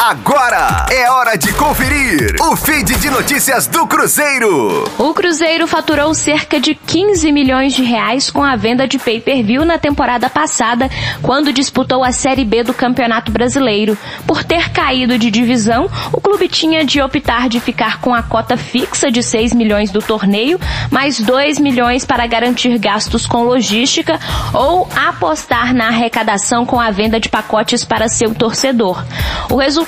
Agora é hora de conferir o feed de notícias do Cruzeiro. O Cruzeiro faturou cerca de 15 milhões de reais com a venda de pay-per-view na temporada passada, quando disputou a Série B do Campeonato Brasileiro. Por ter caído de divisão, o clube tinha de optar de ficar com a cota fixa de 6 milhões do torneio, mais 2 milhões para garantir gastos com logística ou apostar na arrecadação com a venda de pacotes para seu torcedor. O resultado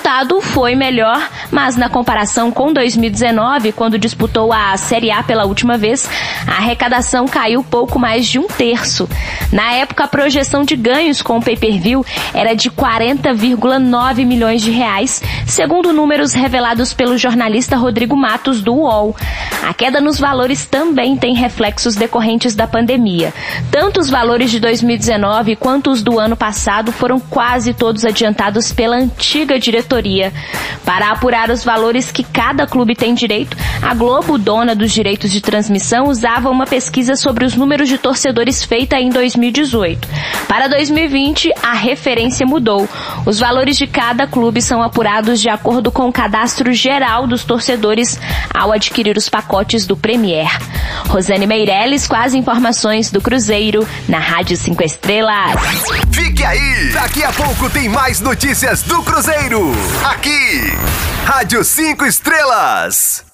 foi melhor, mas na comparação com 2019, quando disputou a Série A pela última vez, a arrecadação caiu pouco mais de um terço. Na época, a projeção de ganhos com o pay-per-view era de 40,9 milhões de reais, segundo números revelados pelo jornalista Rodrigo Matos do UOL. A queda nos valores também tem reflexos decorrentes da pandemia. Tanto os valores de 2019 quanto os do ano passado foram quase todos adiantados pela antiga diretoria. Para apurar os valores que cada clube tem direito, a Globo, dona dos direitos de transmissão, usava uma pesquisa sobre os números de torcedores feita em 2018. Para 2020, a referência mudou. Os valores de cada clube são apurados de acordo com o cadastro geral dos torcedores ao adquirir os pacotes do Premier. Rosane Meirelles com as informações do Cruzeiro na Rádio 5 Estrelas. Fique aí! Daqui a pouco tem mais notícias do Cruzeiro. Aqui, Rádio 5 Estrelas.